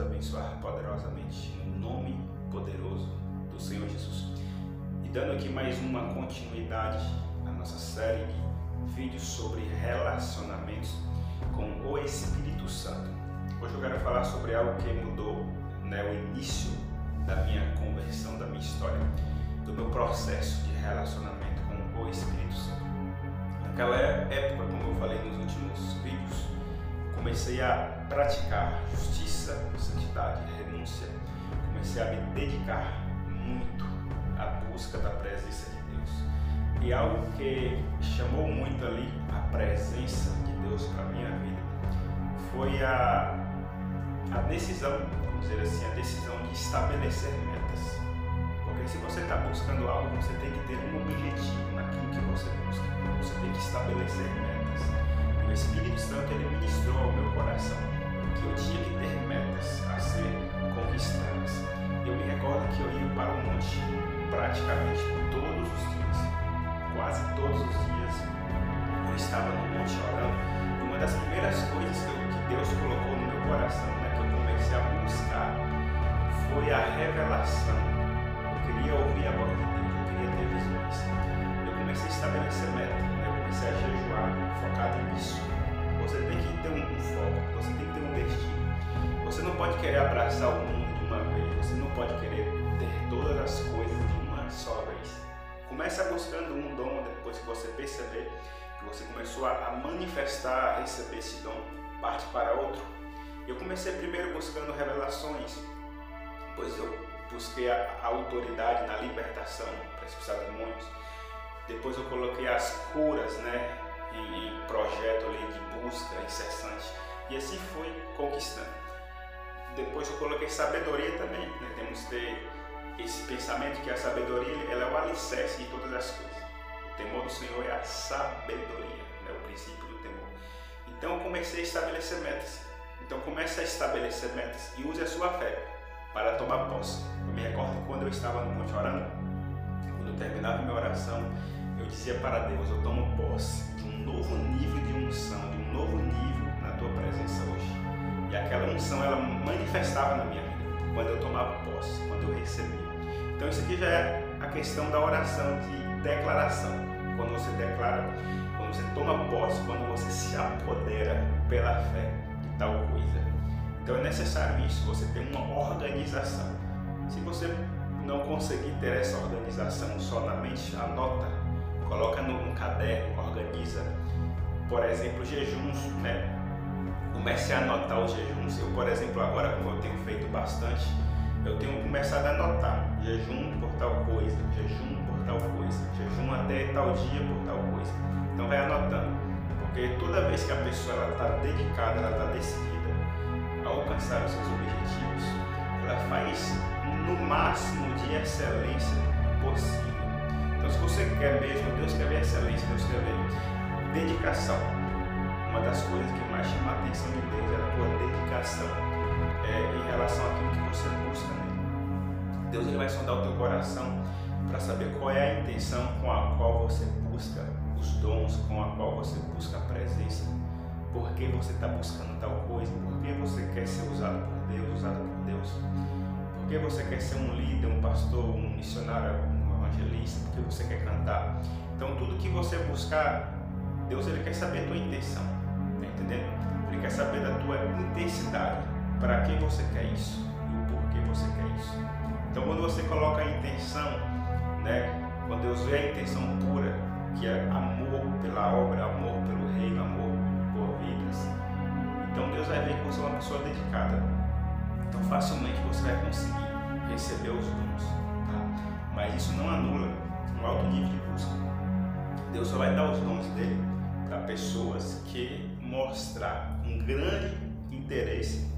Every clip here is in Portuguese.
Abençoar poderosamente no nome poderoso do Senhor Jesus. E dando aqui mais uma continuidade à nossa série de vídeos sobre relacionamentos com o Espírito Santo. Hoje eu quero falar sobre algo que mudou né, o início da minha conversão, da minha história, do meu processo de relacionamento com o Espírito Santo. Naquela época, como eu falei nos últimos vídeos, comecei a praticar justiça, santidade, renúncia. Comecei a me dedicar muito à busca da presença de Deus. E algo que chamou muito ali a presença de Deus para minha vida foi a, a decisão, vamos dizer assim, a decisão de estabelecer metas. Porque se você está buscando algo, você tem que ter um objetivo naquilo que você busca. Você tem que estabelecer metas. O Espírito Santo ele ministrou ao meu coração que eu tinha que ter metas a ser conquistadas. Eu me recordo que eu ia para o monte praticamente todos os dias, quase todos os dias. Eu estava no monte orando. E uma das primeiras coisas que, eu, que Deus colocou no meu coração, né, que eu comecei a buscar, foi a revelação. Eu queria ouvir a voz de Deus, eu queria ter visões. Eu comecei a estabelecer metas, comecei a jejuar, focado nisso. Você tem que ter um, foco, você tem que ter um destino. Você não pode querer abraçar o mundo de uma vez, você não pode querer ter todas as coisas de uma só vez. Comece buscando um dom depois que você perceber que você começou a manifestar, a receber esse dom, parte para outro. Eu comecei primeiro buscando revelações, pois eu busquei a, a autoridade na libertação para expulsar demônios. Depois eu coloquei as curas, né, em, em projeto ali de busca incessante. E assim foi conquistando. Depois eu coloquei sabedoria também. Né? Temos que ter esse pensamento que a sabedoria ela é o alicerce de todas as coisas. O temor do Senhor é a sabedoria, né? o princípio do temor. Então eu comecei a estabelecer metas. Então comece a estabelecer metas e use a sua fé para tomar posse. Eu me recordo quando eu estava no monte orando, terminava minha oração, eu dizia para Deus, eu tomo posse de um novo nível de unção, de um novo nível na tua presença hoje. E aquela unção ela manifestava na minha vida quando eu tomava posse, quando eu recebia. Então isso aqui já é a questão da oração de declaração. Quando você declara, quando você toma posse, quando você se apodera pela fé de tal coisa. Então é necessário isso, você ter uma organização. Não conseguir ter essa organização só na mente, anota, coloca num caderno, organiza. Por exemplo, jejuns, né? Comece a anotar os jejuns. Eu, por exemplo, agora como eu tenho feito bastante, eu tenho começado a anotar jejum por tal coisa, jejum por tal coisa, jejum até tal dia por tal coisa. Então vai anotando, porque toda vez que a pessoa está dedicada, ela está decidida a alcançar os seus objetivos, ela faz no máximo de excelência possível. Então se você quer mesmo, Deus quer ver excelência, Deus quer ver dedicação. Uma das coisas que mais chama a atenção de Deus é a tua dedicação é, em relação àquilo que você busca nele. Deus ele vai sondar o teu coração para saber qual é a intenção com a qual você busca os dons, com a qual você busca a presença. Por que você está buscando tal coisa? Por que você quer ser usado por Deus, usado por Deus? Por que você quer ser um líder, um pastor, um missionário, um evangelista? Por que você quer cantar? Então tudo que você buscar, Deus ele quer saber a tua intenção. Tá entendendo? Ele quer saber da tua intensidade. Para que você quer isso e o porquê você quer isso. Então, quando você coloca a intenção, né, quando Deus vê a intenção pura, que é amor pela obra, amor pelo reino, amor por vidas, então Deus vai ver que você é uma pessoa dedicada. Então, facilmente você vai conseguir receber os dons. Tá? Mas isso não anula um alto nível de busca. Deus só vai dar os dons dele para pessoas que mostrar um grande interesse,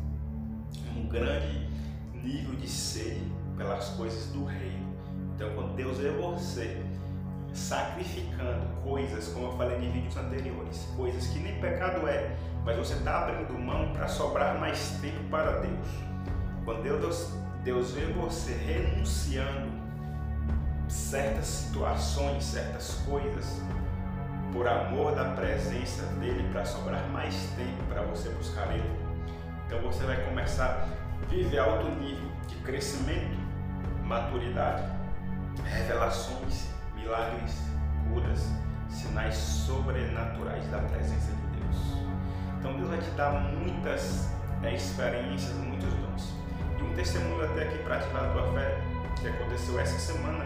um grande nível de sede pelas coisas do reino. Então, quando Deus vê você sacrificando coisas, como eu falei em vídeos anteriores, coisas que nem pecado é, mas você está abrindo mão para sobrar mais tempo para Deus. Quando Deus, Deus vê você renunciando certas situações, certas coisas, por amor da presença dele, para sobrar mais tempo para você buscar ele. Então você vai começar a viver alto nível de crescimento, maturidade, revelações, milagres, curas, sinais sobrenaturais da presença de Deus. Então Deus vai te dar muitas né, experiências, muitos dons. E um testemunho até aqui para ativar a tua fé que aconteceu essa semana.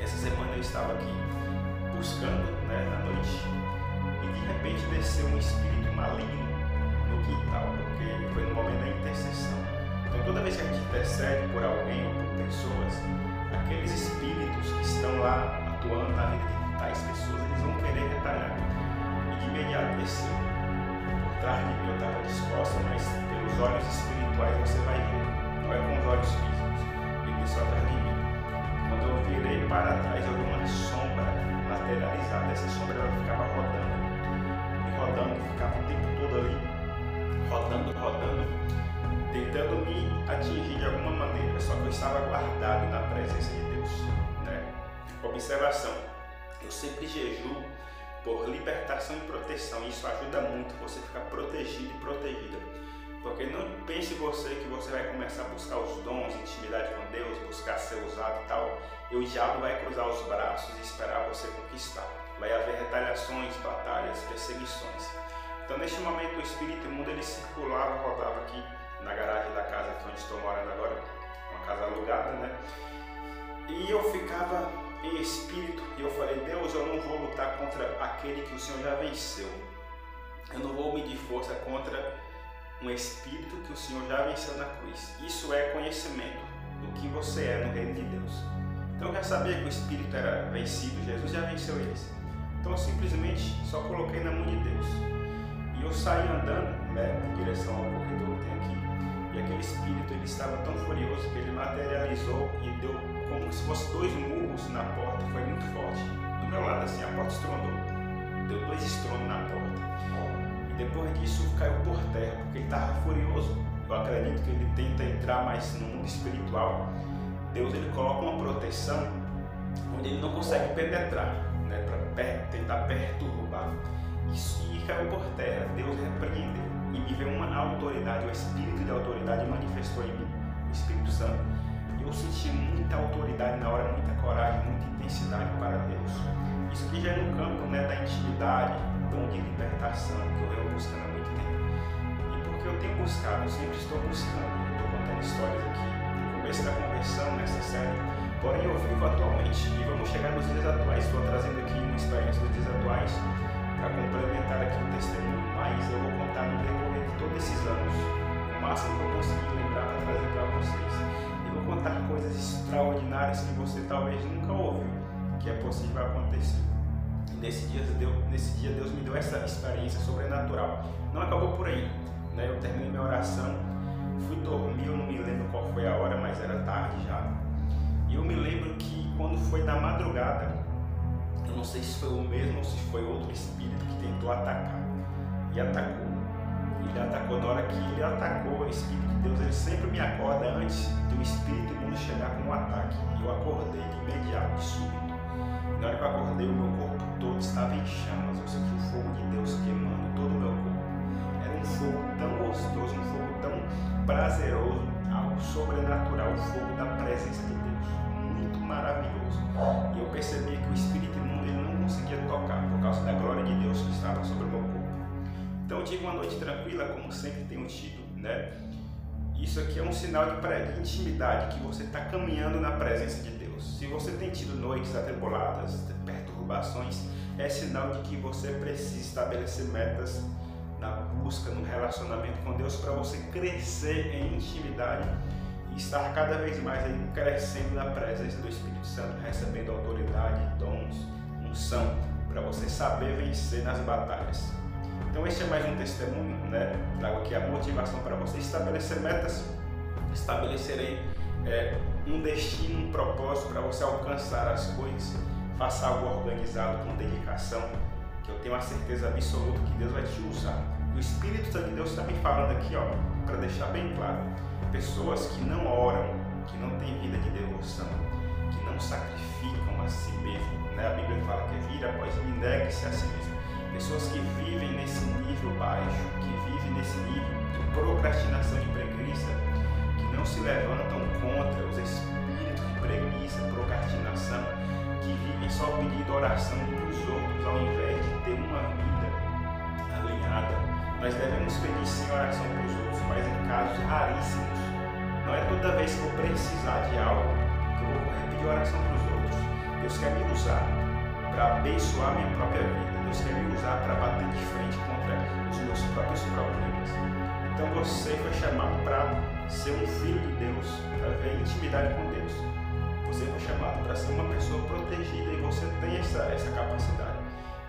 Essa semana eu estava aqui buscando né, na noite e de repente desceu um espírito maligno no quintal, porque foi no momento da intercessão. Então toda vez que a gente intercede por alguém ou por pessoas, aqueles espíritos que estão lá atuando na vida de tais pessoas, eles vão querer retalhar. E de imediato desceu. Por trás de mim eu estava disposta, mas pelos olhos espirituais você vai ver. Não é com os olhos físicos. Ele desceu atrás de mim. Quando eu virei para trás, eu vi uma sombra materializada. Essa sombra ela ficava rodando. E rodando, ficava o tempo todo ali. Rodando, rodando. Tentando me atingir de alguma maneira. Só que eu estava guardado na presença de Deus. Né? Observação. Eu sempre jejuo por libertação e proteção. Isso ajuda muito você ficar protegido e protegida. Porque não pense você que você vai começar a buscar os dons, intimidade com Deus, buscar ser usado e tal, e o diabo vai cruzar os braços e esperar você conquistar. Vai haver retaliações, batalhas, perseguições. Então, neste momento, o espírito imundo ele circulava, rodava aqui na garagem da casa onde estou morando agora, uma casa alugada, né? E eu ficava em espírito e eu falei: Deus, eu não vou lutar contra aquele que o Senhor já venceu. Eu não vou medir força contra um espírito que o Senhor já venceu na cruz. Isso é conhecimento do que você é no reino de Deus. Então eu já sabia que o espírito era vencido, Jesus já venceu eles. Então eu simplesmente só coloquei na mão de Deus. E eu saí andando né, em direção ao corredor que tem aqui. E aquele espírito ele estava tão furioso que ele materializou e deu como se fosse dois murros na porta. Foi muito forte. Do meu lado assim a porta estrondou. Deu dois estrondos na porta. E depois disso caiu por terra, porque ele estava furioso. Eu acredito que ele tenta entrar mais no mundo espiritual. Deus ele coloca uma proteção onde ele não consegue penetrar, né, para tentar perturbar. Isso e caiu por terra. Deus repreendeu e me veio uma autoridade, o espírito de autoridade manifestou em mim, o Espírito Santo. E eu senti muita autoridade na hora, muita coragem, muita intensidade para Deus. Isso aqui já é no campo né, da intimidade, dom de libertação que eu venho buscando há muito tempo. E porque eu tenho buscado, eu sempre estou buscando, estou contando histórias aqui no começo da conversão nessa série, porém eu vivo atualmente e vamos chegar nos dias atuais. Estou trazendo aqui uma experiência dos dias atuais para complementar aqui o testemunho, mas eu vou contar no decorrer de todos esses anos, o máximo que eu conseguir lembrar para trazer para vocês. E vou contar coisas extraordinárias que você talvez nunca ouviu que é possível acontecer. Nesse dia, Deus, nesse dia Deus me deu essa experiência sobrenatural. Não acabou por aí. Né? Eu terminei minha oração, fui dormir, eu não me lembro qual foi a hora, mas era tarde já. E eu me lembro que quando foi na madrugada, eu não sei se foi o mesmo ou se foi outro espírito que tentou atacar. E atacou. Ele atacou na hora que ele atacou o Espírito de Deus. Ele sempre me acorda antes um espírito imundo chegar com um ataque. Eu acordei de imediato, de súbito. Na hora que eu acordei, o meu corpo todo estava em chamas. Eu senti o fogo de Deus queimando todo o meu corpo. Era um fogo tão gostoso, um fogo tão prazeroso, algo sobrenatural, o fogo da presença de Deus. Muito maravilhoso. E eu percebi que o espírito imundo ele não conseguia tocar por causa da glória de Deus que estava sobre o meu corpo. Então tive uma noite tranquila, como sempre tenho tido, né? Isso aqui é um sinal de, de intimidade, que você está caminhando na presença de Deus. Se você tem tido noites atribuladas, perturbações, é sinal de que você precisa estabelecer metas na busca, no relacionamento com Deus, para você crescer em intimidade e estar cada vez mais crescendo na presença do Espírito Santo, recebendo autoridade, dons, unção, para você saber vencer nas batalhas. Então este é mais um testemunho, né? Trago aqui a motivação para você estabelecer metas, estabelecerei é, um destino, um propósito para você alcançar as coisas. Faça algo organizado com dedicação, que eu tenho a certeza absoluta que Deus vai te usar. O Espírito Santo de Deus está me falando aqui, ó, para deixar bem claro, pessoas que não oram, que não têm vida de devoção, que não sacrificam né? A Bíblia fala que é vida após vida, negue-se a si mesmo. Pessoas que vivem nesse nível baixo, que vivem nesse nível de procrastinação e preguiça, que não se levantam contra os espíritos de preguiça, procrastinação, que vivem só pedindo oração dos outros ao invés de ter uma vida alinhada. Nós devemos pedir sim oração para os outros, mas em casos raríssimos. Não é toda vez que eu precisar de algo que eu vou pedir oração para os outros. Deus quer me usar para abençoar minha própria vida. Você foi chamado para ser um filho de Deus, para ver intimidade com Deus. Você foi chamado para ser uma pessoa protegida e você tem essa, essa capacidade.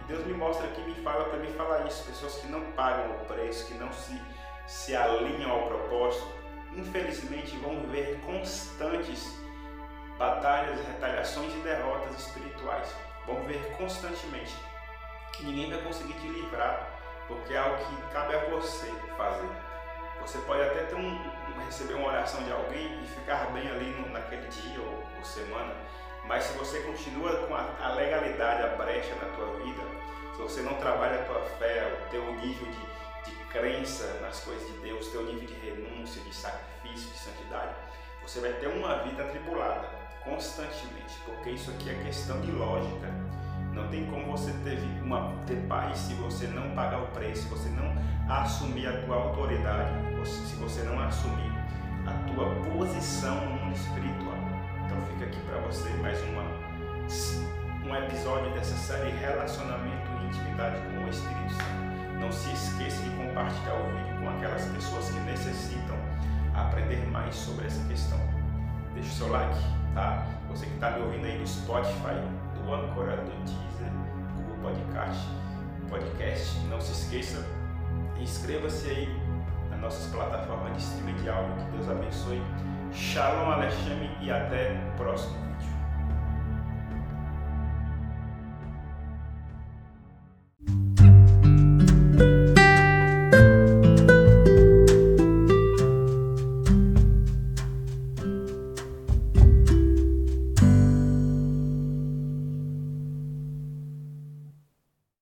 E Deus me mostra aqui, me fala para me falar isso. Pessoas que não pagam o preço, que não se, se alinham ao propósito, infelizmente vão viver constantes batalhas, retaliações e derrotas espirituais. Vão viver constantemente. Ninguém vai conseguir te livrar, porque é algo que cabe a você fazer. Você pode até ter um, receber uma oração de alguém e ficar bem ali no, naquele dia ou, ou, semana, mas se você continua com a, a, legalidade, a brecha na tua vida, se você não trabalha a tua fé, o teu nível de, de crença nas coisas de Deus, teu nível de renúncia, de sacrifício, de santidade, você vai ter uma vida atribulada constantemente, porque isso aqui é questão de lógica. Não tem como você ter, uma, ter paz se você não pagar o preço, se você não assumir a tua autoridade, se você não assumir a tua posição no mundo espiritual. Então fica aqui para você mais uma, um episódio dessa série Relacionamento e Intimidade com o Espírito Santo. Não se esqueça de compartilhar o vídeo com aquelas pessoas que necessitam aprender mais sobre essa questão. Deixe o seu like, tá? Você que está me ouvindo aí no Spotify, do Anchor, do Deezer, Google Podcast, podcast. Não se esqueça, inscreva-se aí nas nossas plataformas de streaming de áudio. Que Deus abençoe. Shalom Alexandre e até o próximo